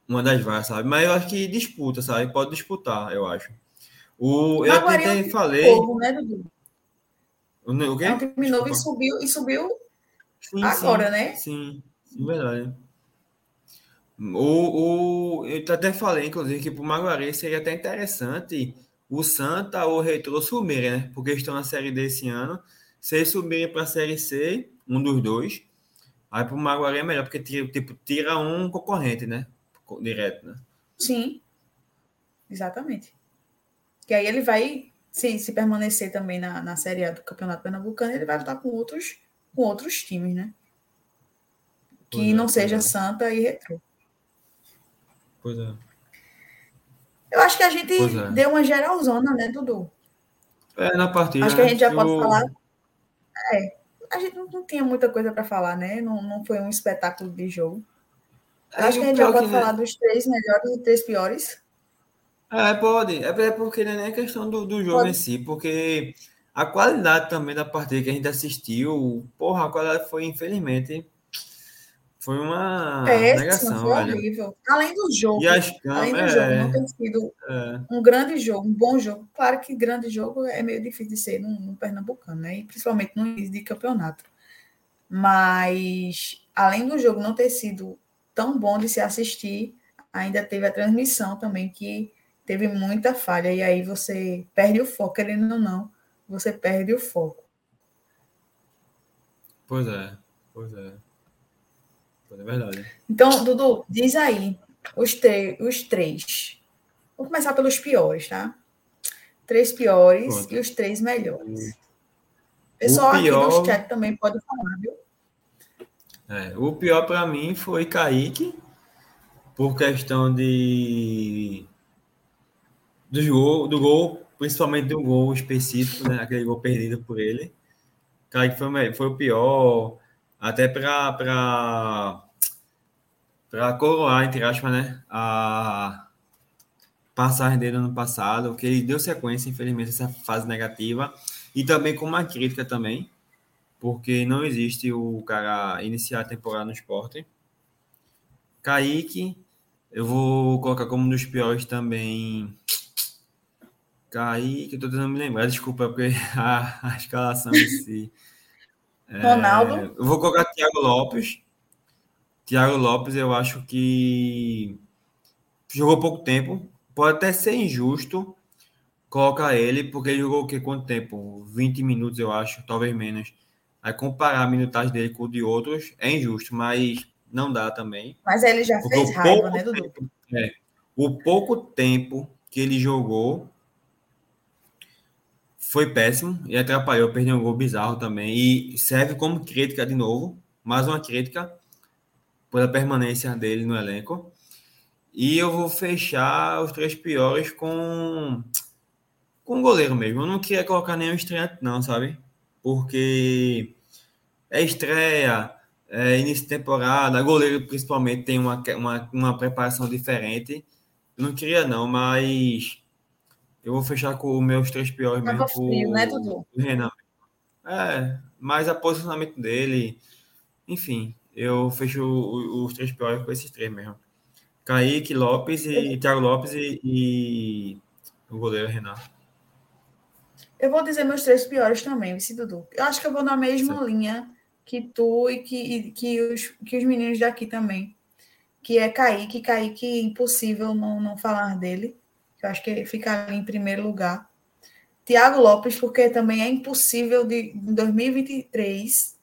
uma das vagas, sabe? Mas eu acho que disputa, sabe? Pode disputar, eu acho. O, eu até é falei. Povo, né, Dudu? O, o quê? É um time novo e subiu, e subiu sim, agora, sim, né? Sim, sim, verdade. O, o, eu até falei, inclusive, que para o Maguari seria até interessante o Santa ou o Retro subirem, né? Porque estão na Série D esse ano. Se eles subirem para a Série C, um dos dois, aí para o Maguari é melhor, porque tira, tipo, tira um concorrente, né? Direto, né? Sim, exatamente. Que aí ele vai, se, se permanecer também na, na Série A do Campeonato Pernambucano, ele vai lutar com outros, com outros times, né? Que pois é, não é, seja é. Santa e Retro. Pois é. Eu acho que a gente é. deu uma geralzona, né, Dudu? É, na partida. Acho que a gente já eu... pode falar. É, a gente não, não tinha muita coisa para falar, né? Não, não foi um espetáculo de jogo. É, acho que a gente já pode falar dos três melhores e três piores. É, pode. É, é porque não é nem questão do, do jogo pode. em si, porque a qualidade também da partida que a gente assistiu, porra, a qualidade foi, infelizmente, foi uma é, negação. Foi horrível. Além do jogo. E as além do é, jogo não ter sido é. um grande jogo, um bom jogo. Claro que grande jogo é meio difícil de ser no, no Pernambucano, né? E principalmente no início de campeonato. Mas, além do jogo não ter sido tão bom de se assistir, ainda teve a transmissão também, que teve muita falha. E aí você perde o foco, querendo ou não, você perde o foco. Pois é, pois é. É verdade. Então, Dudu, diz aí os, os três. Vou começar pelos piores, tá? Três piores Pronto. e os três melhores. O pessoal pior... aqui no chat também pode falar, viu? É, o pior para mim foi Kaique, por questão de do gol, do gol, principalmente do gol específico, né? Aquele gol perdido por ele. Kaique foi, foi o pior, até para para coroar, entre aspas, né, a passagem dele no ano passado, que ele deu sequência, infelizmente, essa fase negativa, e também com uma crítica também, porque não existe o cara iniciar a temporada no esporte. Kaique, eu vou colocar como um dos piores também. Kaique, eu tô tentando me lembrar, desculpa, porque a, [laughs] a escalação em si. Ronaldo. É, eu vou colocar Thiago Lopes, Thiago Lopes, eu acho que jogou pouco tempo. Pode até ser injusto colocar ele, porque ele jogou o quê? Quanto tempo? 20 minutos, eu acho, talvez menos. Aí comparar a minutagem dele com o de outros é injusto, mas não dá também. Mas ele já fez raiva, né, Dudu? Tempo, é, o pouco tempo que ele jogou foi péssimo e atrapalhou, perdeu um gol bizarro também. E serve como crítica de novo, mais uma crítica pela permanência dele no elenco. E eu vou fechar os três piores com com o goleiro mesmo. Eu não queria colocar nenhum estreante, não, sabe? Porque é estreia, é início de temporada, goleiro principalmente tem uma, uma, uma preparação diferente. Eu não queria, não, mas eu vou fechar com os meus três piores mesmo. Frio, né, Dudu? Renan. É, mas a posicionamento dele, enfim, eu fecho os três piores com esses três mesmo. Kaique, Lopes e Thiago Lopes e, e o goleiro Renato. Eu vou dizer meus três piores também, Vici Dudu. Eu acho que eu vou na mesma Sim. linha que tu e que, e, que, os, que os meninos daqui também. Que é Kaique. Kaique, impossível não, não falar dele. Eu acho que fica ali em primeiro lugar. Tiago Lopes, porque também é impossível de em 2023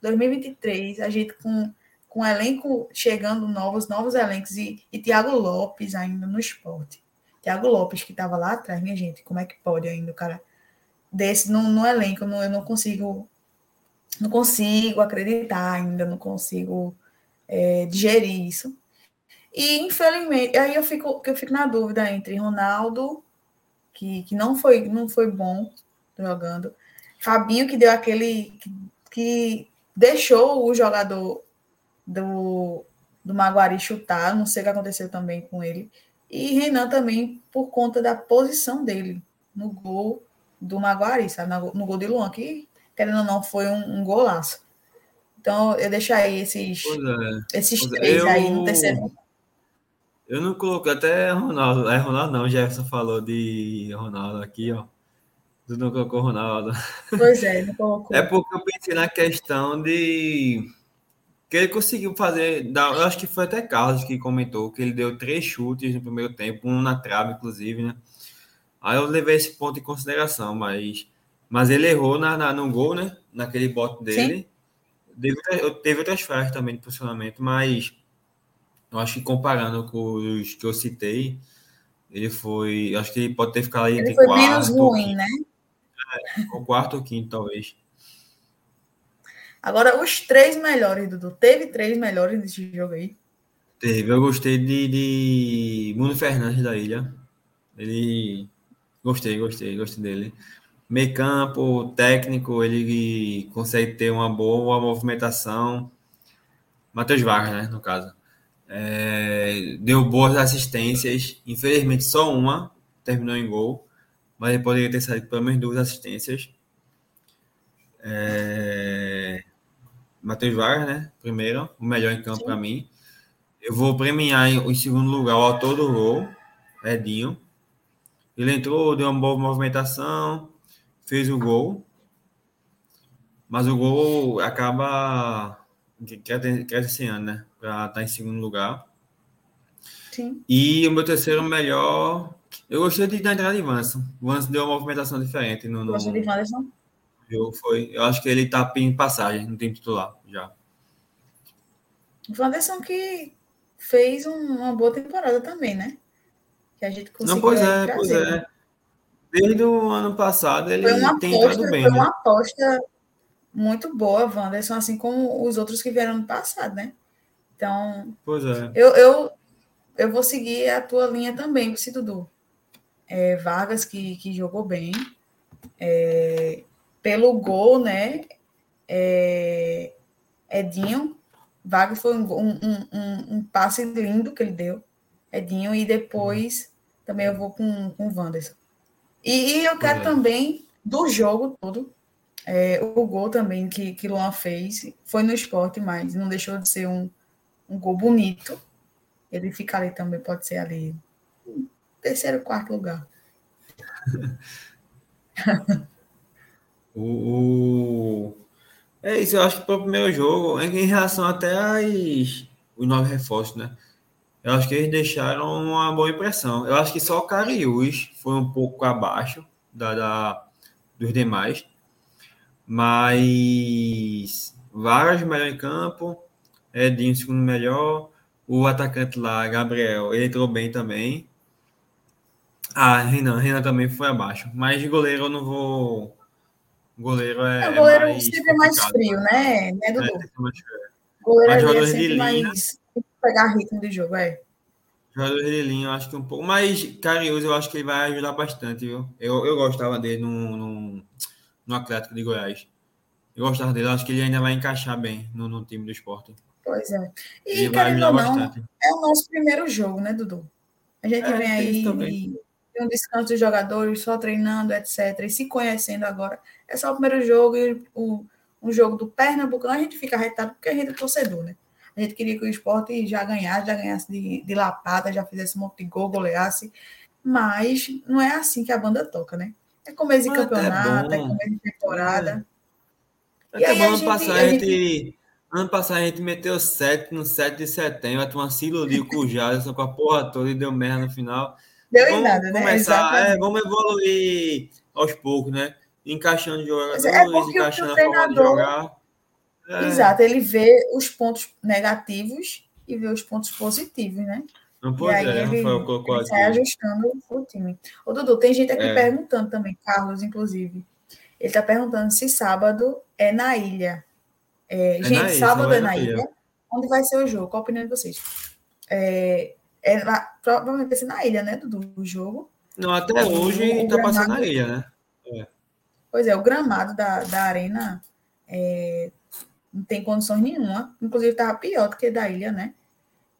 2023, a gente com, com elenco chegando novos, novos elencos e, e Thiago Lopes ainda no esporte. Thiago Lopes, que estava lá atrás, minha gente, como é que pode ainda o cara desse no, no elenco? Eu não consigo não consigo acreditar ainda, não consigo é, digerir isso. E infelizmente, aí eu fico, eu fico na dúvida entre Ronaldo, que, que não foi não foi bom jogando, Fabinho que deu aquele que, que deixou o jogador do, do Maguari chutar, não sei o que aconteceu também com ele. E Renan também por conta da posição dele no gol do Maguari, sabe? No gol de Luan, que querendo ou não foi um, um golaço. Então eu deixaria esses, é. esses é. três eu, aí no terceiro. Eu não coloquei até Ronaldo. É Ronaldo não, Jefferson falou de Ronaldo aqui, ó. Tu não colocou Ronaldo. Pois é, não colocou. É porque eu pensei na questão de que ele conseguiu fazer. Eu acho que foi até Carlos que comentou que ele deu três chutes no primeiro tempo, um na trave, inclusive, né? Aí eu levei esse ponto em consideração, mas, mas ele errou na, na no gol, né? Naquele bote dele. Teve, teve outras falhas também de posicionamento, mas eu acho que comparando com os que eu citei, ele foi. Acho que ele pode ter ficado aí ele foi quarto. menos ruim, né? É, o quarto ou quinto, talvez. Agora, os três melhores, Dudu. Teve três melhores desse jogo aí? Teve. Eu gostei de, de Bruno Fernandes da Ilha. Ele. Gostei, gostei, gostei dele. Meio campo, técnico, ele consegue ter uma boa movimentação. Matheus Vargas, né, no caso. É, deu boas assistências. Infelizmente, só uma terminou em gol. Mas ele poderia ter saído pelo menos duas assistências. É, Matheus Vargas, né? Primeiro, o melhor em campo para mim. Eu vou premiar em, segundo lugar o autor do gol, Edinho. Ele entrou, deu uma boa movimentação, fez o gol. Mas o gol acaba crescendo, né? Para estar em segundo lugar. Sim. E o meu terceiro melhor. Eu gostei de, da entrada de Vanson. Vanson deu uma movimentação diferente no. no... Gostou de Vanson? jogo foi. Eu acho que ele tá em passagem no time titular já. O Wanderson que fez um, uma boa temporada também, né? Que a gente conseguiu. Não, pois é, trazer, pois é. Né? Desde o ano passado ele tem aposta, bem. Foi né? uma aposta muito boa, Wanderson, assim como os outros que vieram no passado, né? Então. Pois é. Eu, eu, eu vou seguir a tua linha também, Dudu. É, Vargas, que, que jogou bem. É, pelo gol, né? É, Edinho, Vargas foi um, um, um, um, passe lindo que ele deu, Edinho, e depois também eu vou com, com o Wanderson. E, e eu quero também, do jogo todo, é, o gol também que, que Luan fez, foi no esporte, mas não deixou de ser um, um gol bonito. Ele fica ali também, pode ser ali, terceiro, quarto lugar. [laughs] O, É isso, eu acho que para o primeiro jogo, em relação até às, os nove reforços, né? Eu acho que eles deixaram uma boa impressão. Eu acho que só o Cariús foi um pouco abaixo da, da dos demais. Mas Vargas melhor em campo, Edinho segundo melhor, o atacante lá, Gabriel, ele entrou bem também. Ah, Renan, Renan também foi abaixo. Mas de goleiro eu não vou o goleiro é. O goleiro mais sempre é mais frio, né? né, Dudu? É, o goleiro é sempre linha, mais. Tem que pegar ritmo de jogo, é. Jogador de linha, eu acho que um pouco. Mas Carinhoso, eu acho que ele vai ajudar bastante, viu? Eu, eu gostava dele no, no, no Atlético de Goiás. Eu gostava dele, eu acho que ele ainda vai encaixar bem no, no time do esporte. Pois é. E, ele querendo ou não, bastante. é o nosso primeiro jogo, né, Dudu? A gente é, vem aí um descanso dos jogadores, só treinando, etc. E se conhecendo agora. É só o primeiro jogo e o, um jogo do Pernambucano, a gente fica arretado porque a gente é torcedor, né? A gente queria que o esporte já ganhasse, já ganhasse de, de lapada, já fizesse um monte de gol, goleasse. Mas não é assim que a banda toca, né? É começo de campeonato, é, é começo de temporada. É. Até bom ano passado a gente, gente... Ano passado a gente meteu 7 no 7 de setembro, a turma se iludiu com o Jadson, com a porra toda e deu merda no final. Deu vamos em nada, né? Começar, é, vamos evoluir aos poucos, né? Encaixando jogadores, é encaixando a forma de jogar. É. Exato, ele vê os pontos negativos e vê os pontos positivos, né? Não pode, e aí é, ele, colocou ele sai ajustando o time. Ô, Dudu, tem gente aqui é. perguntando também, Carlos, inclusive. Ele está perguntando se sábado é na ilha. É, é gente, sábado é na ilha. ilha. Onde vai ser o jogo? Qual a opinião de vocês? É, é lá, provavelmente vai ser na ilha, né, do, do jogo. Não, até hoje está passando na ilha, né? É. Pois é, o gramado da, da arena é, não tem condições nenhuma. Inclusive, estava pior do que da ilha, né?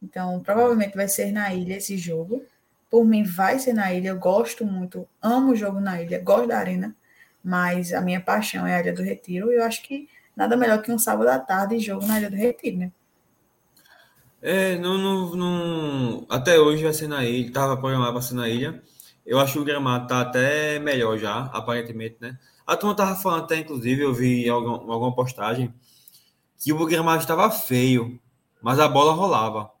Então, provavelmente vai ser na ilha esse jogo. Por mim, vai ser na ilha. Eu gosto muito, amo o jogo na ilha, gosto da arena, mas a minha paixão é a Ilha do Retiro. E eu acho que nada melhor que um sábado à tarde jogo na Ilha do Retiro, né? É, não, não, não, até hoje vai ser na ilha, estava programado para ser na ilha. Eu acho que o gramado tá até melhor já, aparentemente, né? A turma tava falando até, inclusive, eu vi algum, alguma postagem que o gramado estava feio, mas a bola rolava.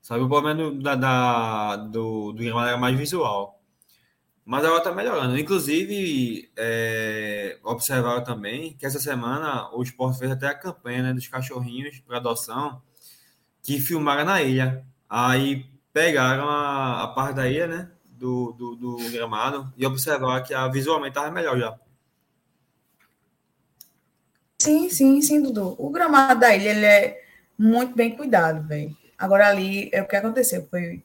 Sabe, o problema do, da, da, do, do gramado era mais visual. Mas agora está melhorando. Inclusive, é, observaram também que essa semana o esporte fez até a campanha né, dos cachorrinhos para adoção que filmaram na ilha. Aí pegaram a, a parte da ilha, né? Do, do, do gramado e observaram que a, visualmente estava melhor já. Sim, sim, sim, Dudu. O gramado da ilha ele é muito bem cuidado, velho. Agora ali é o que aconteceu, foi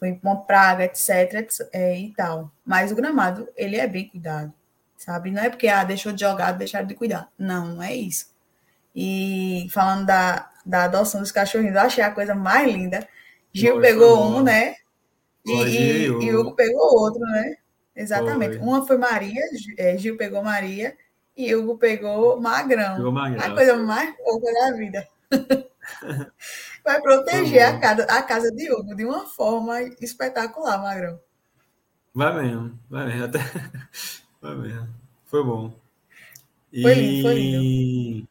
foi uma praga, etc, etc é, e tal. Mas o gramado, ele é bem cuidado, sabe? Não é porque ah, deixou de jogar, deixaram de cuidar. Não, não é isso. E falando da, da adoção dos cachorrinhos, eu achei a coisa mais linda. Gil foi, pegou um, né? E, e, e Hugo pegou outro, né? Exatamente. Foi. Uma foi Maria, é, Gil pegou Maria e Hugo pegou Magrão. Pegou Magrão. A coisa mais pouca da vida. [laughs] Vai proteger a casa, a casa de Hugo de uma forma espetacular, Magrão. Vai mesmo, vai mesmo. [laughs] Até... [laughs] Vai mesmo. Foi bom. E... Foi lindo, foi lindo.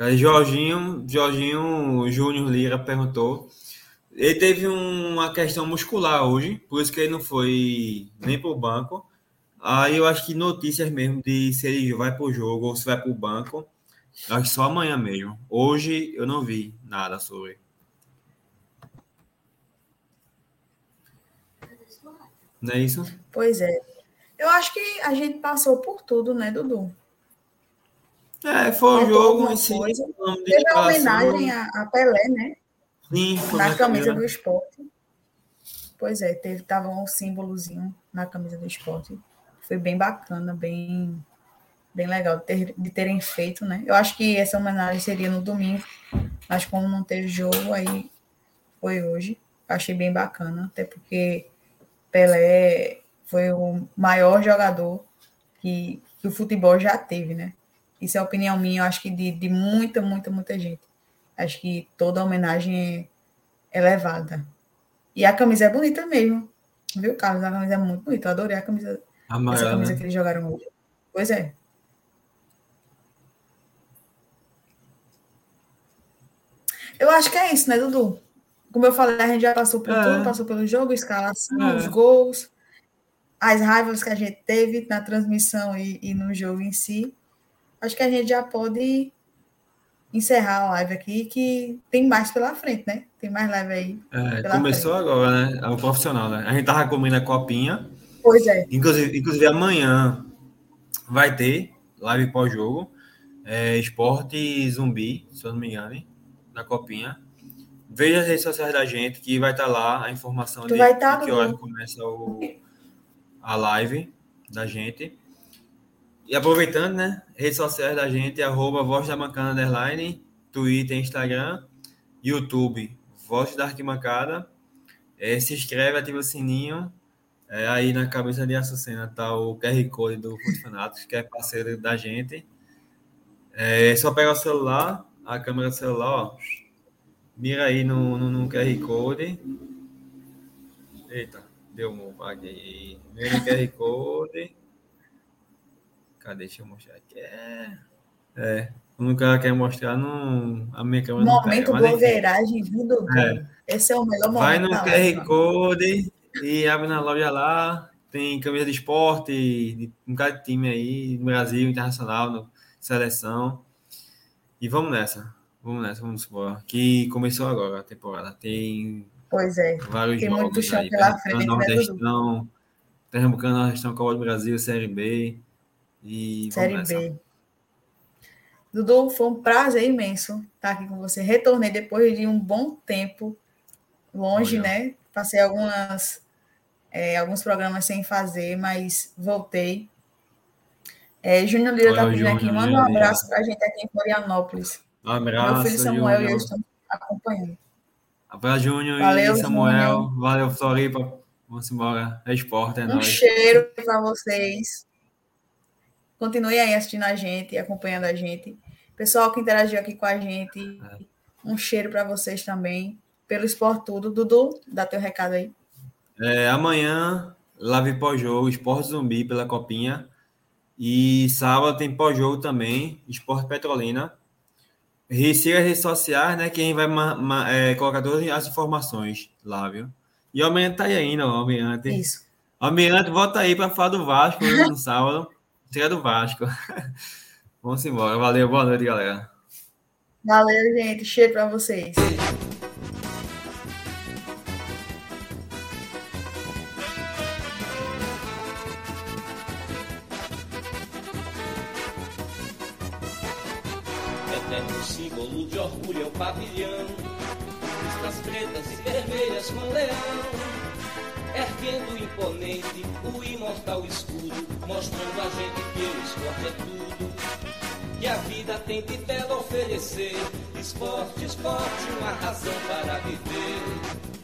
Cara, Jorginho, Jorginho Júnior Lira perguntou. Ele teve uma questão muscular hoje, por isso que ele não foi nem para o banco. Aí eu acho que notícias mesmo de se ele vai para o jogo ou se vai para o banco Acho que só amanhã mesmo. Hoje eu não vi nada sobre. Não é isso? Pois é. Eu acho que a gente passou por tudo, né, Dudu? É, foi um jogo em si. Teve a homenagem a, a, Pelé, né? Sim, foi na camisa do esporte. Pois é, teve, tava um símbolozinho na camisa do esporte. Foi bem bacana, bem bem legal de, ter, de, terem feito, né? Eu acho que essa homenagem seria no domingo, mas como não teve jogo, aí foi hoje. Achei bem bacana, até porque Pelé foi o maior jogador que, que o futebol já teve, né? Isso é a opinião minha, eu acho que de, de muita, muita, muita gente. Acho que toda homenagem é elevada. E a camisa é bonita mesmo. Viu, Carlos? A camisa é muito bonita. Eu adorei a camisa, Amarela, essa camisa né? que eles jogaram hoje. Pois é. Eu acho que é isso, né, Dudu? Como eu falei, a gente já passou por é. tudo, passou pelo jogo, escalação, é. os gols, as raivas que a gente teve na transmissão e, e, no jogo em si. Acho que a gente já pode encerrar a live aqui, que tem mais pela frente, né? Tem mais live aí. É, começou frente. agora, né? É o profissional, né? A gente tava comendo a copinha. Pois é. Inclusive, inclusive amanhã vai ter live pós-jogo. É, esporte zumbi, se eu não me engano na copinha. Veja as redes sociais da gente, que vai estar tá lá a informação tu de, vai tá de que hora começa o, a live da gente. E aproveitando, né? Redes sociais da gente, arroba Voz da Mancada Underline, Twitter, Instagram, YouTube, Voz da Arquimancada. É, se inscreve, ativa o sininho. É, aí na cabeça de Açucena tá o QR Code do Fanáticos, que é parceiro da gente. É só pegar o celular, a câmera do celular, ó. Mira aí no, no, no QR Code. Eita, deu um aqui. Mira no QR Code. Cadê? Deixa eu mostrar aqui. É. É. Quando o cara quer mostrar, não, a minha câmera Momento não pega. blogueiragem vindo é. Esse é o melhor momento. Vai no QR. Code e abre na loja lá. Tem camisa de esporte, de um cara de time aí, no Brasil, internacional, no, seleção. E vamos nessa. Vamos nessa, vamos embora. Que começou agora a temporada. Tem pois é. vários Tem jogos muito chão aí. pela frente. Né, Nordestão, Pernambucano, Nordestão, Copa do Brasil, Série B. E Série B. Dudu, foi um prazer imenso estar aqui com você. Retornei depois de um bom tempo longe, Olha. né? Passei algumas, é, alguns programas sem fazer, mas voltei. É, Júnior Lira está pedindo aqui. Manda um abraço para a gente aqui em Florianópolis. Um abraço. Meu filho Samuel Júnior. e eu estamos acompanhando. Abraço, Júnior Valeu, e Samuel. Júnior. Valeu, Floripa. Vamos embora. É esporte, é um nóis. cheiro para vocês. Continue aí assistindo a gente, acompanhando a gente. Pessoal que interagiu aqui com a gente, é. um cheiro para vocês também. Pelo Esporte Tudo. Dudu, dá teu recado aí. É, amanhã, live pós-jogo, Esporte Zumbi pela Copinha. E sábado tem pós-jogo também, Esporte Petrolina. Siga as redes sociais, né? Quem vai é, colocar todas as informações lá, viu? E o tá aí ainda, o Almirante. Isso. O Almirante, volta aí para falar do Vasco né, no sábado. Chega do Vasco. [laughs] Vamos embora. Valeu, boa noite, galera. Valeu, gente. Cheiro para vocês. pavilhão, listas pretas e vermelhas com leão, erguendo imponente o imortal escudo, mostrando a gente que o esporte é tudo. Que a vida tem de belo oferecer, esporte, esporte, uma razão para viver.